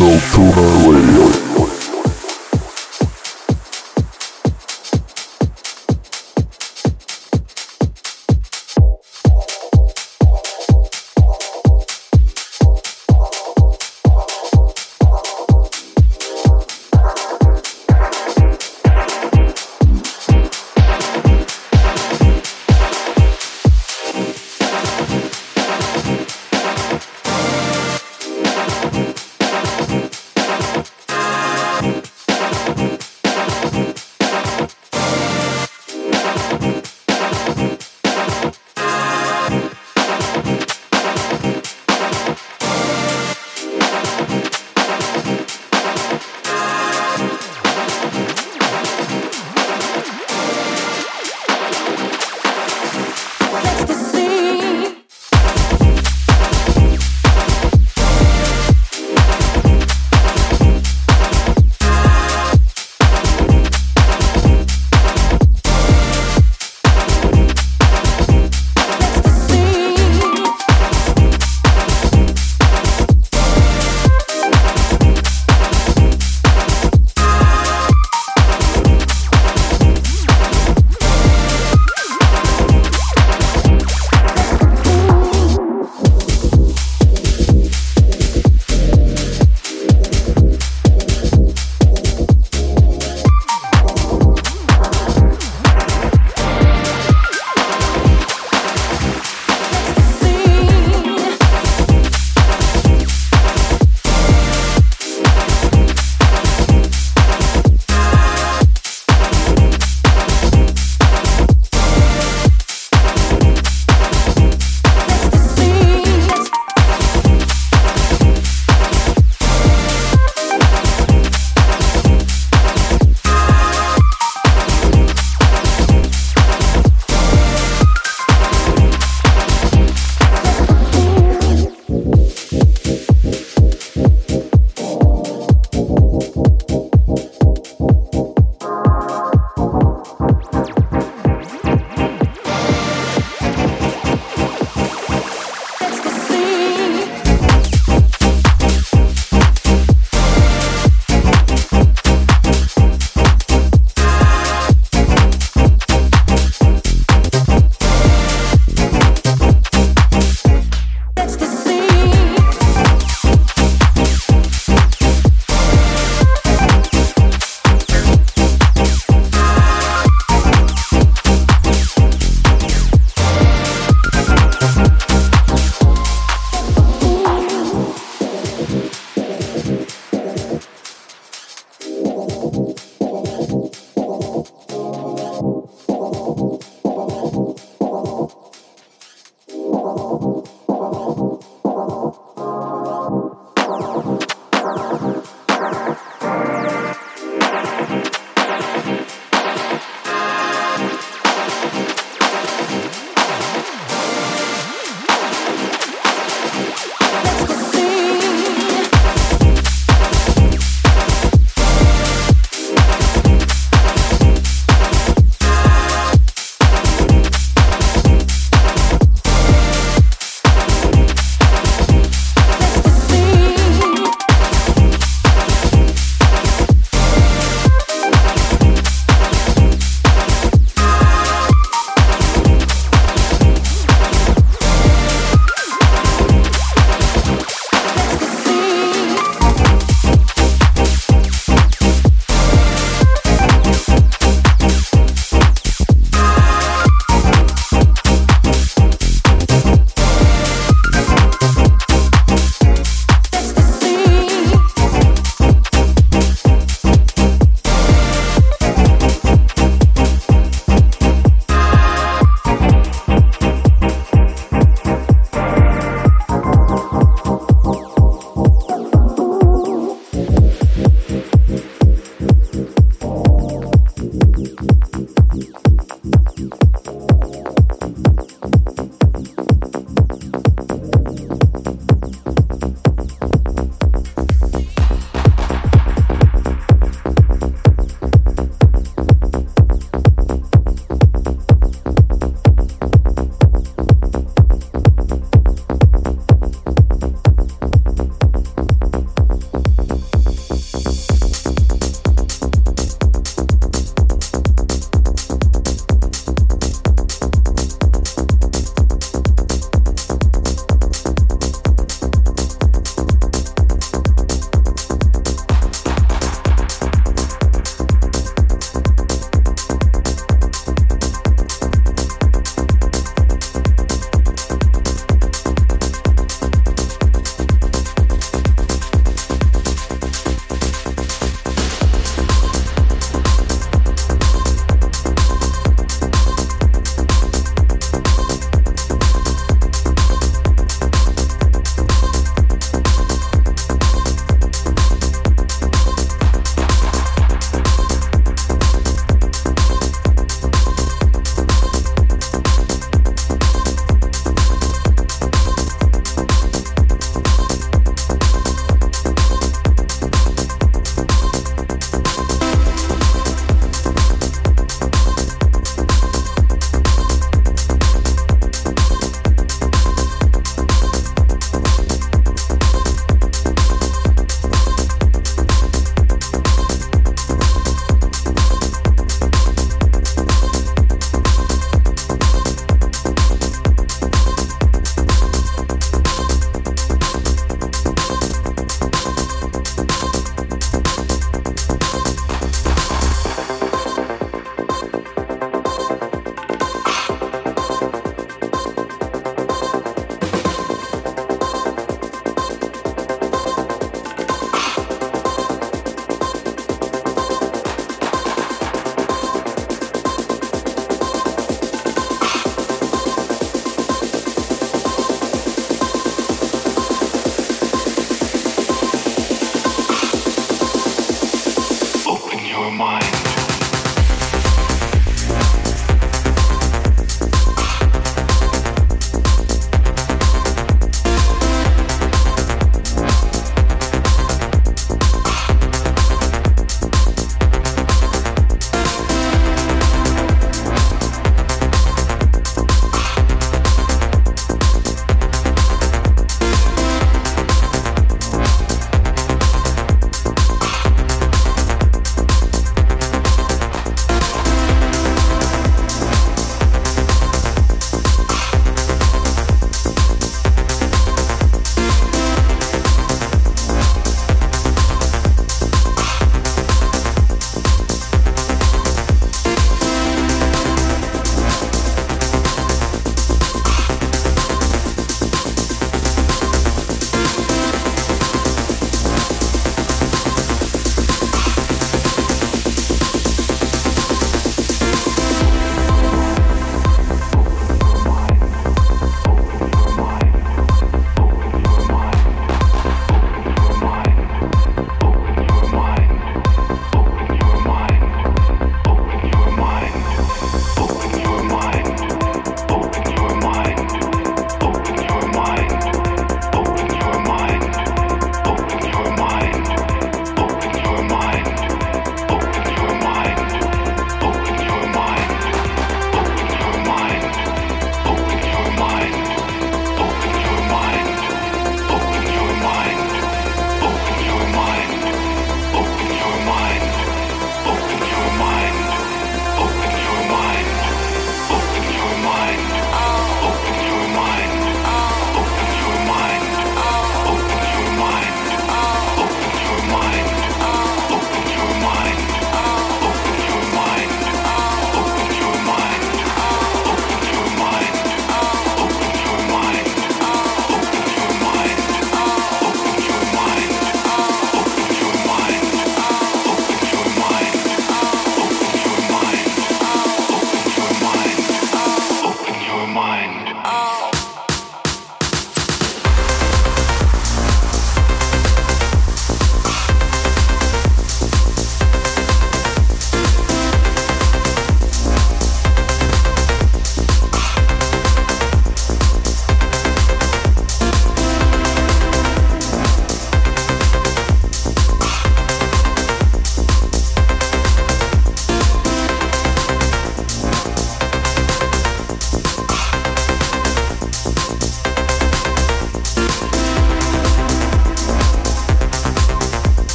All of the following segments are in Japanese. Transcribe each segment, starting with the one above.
Hypnotuner Radio.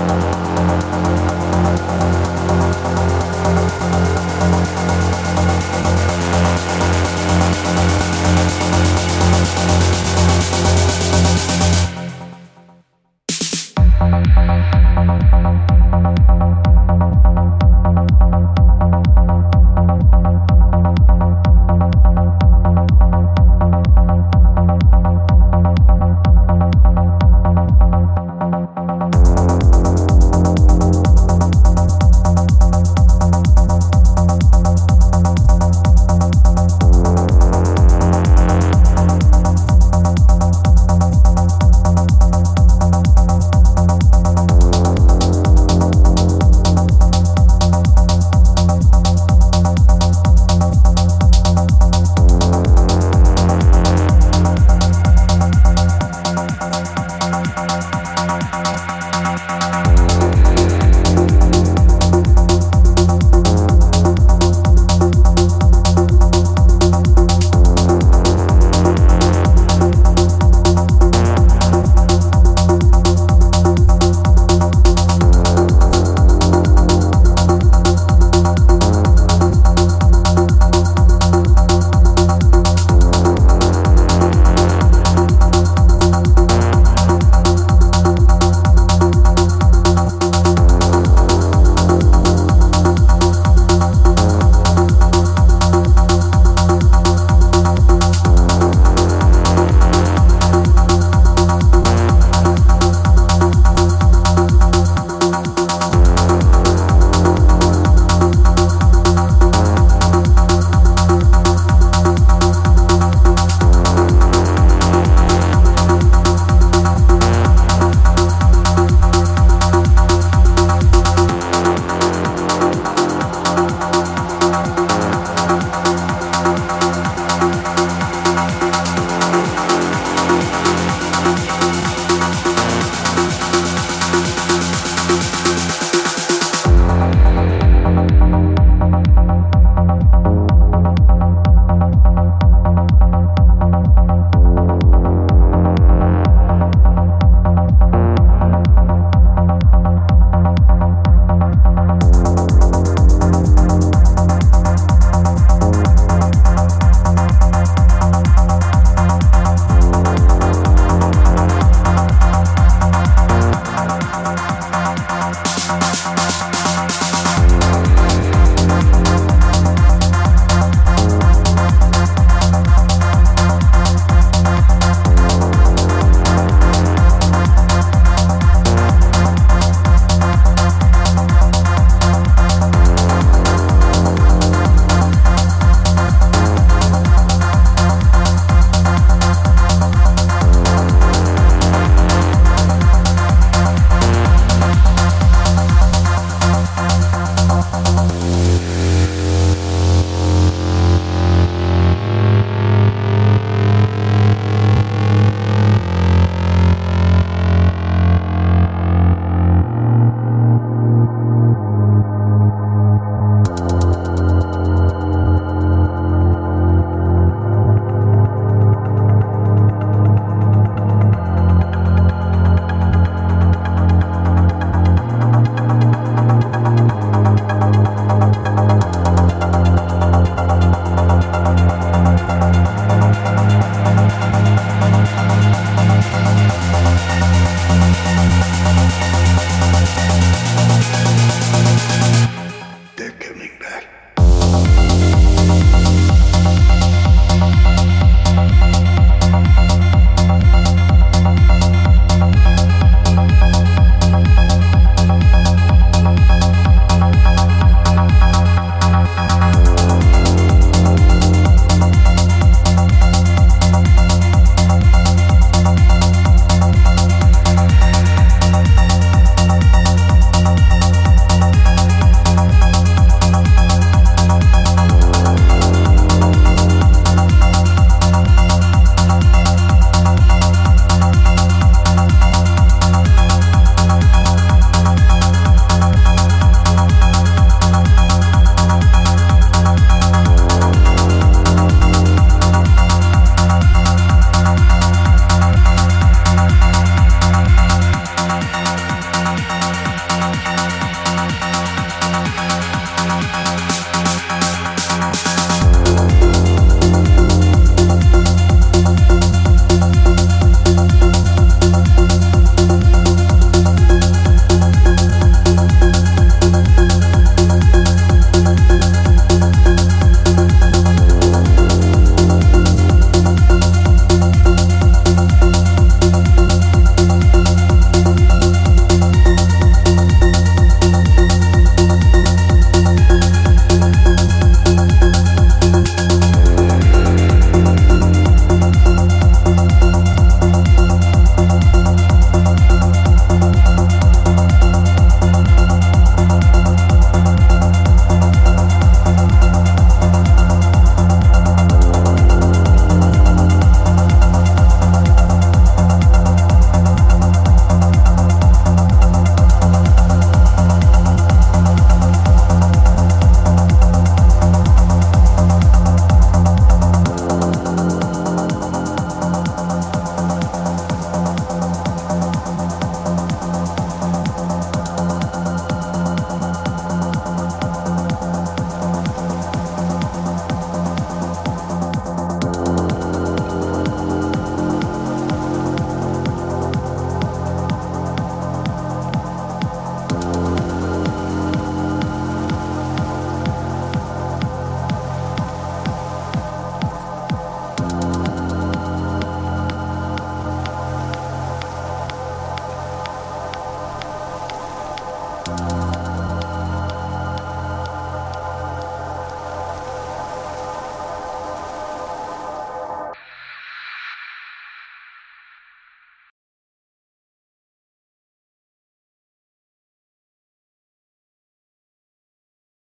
Thank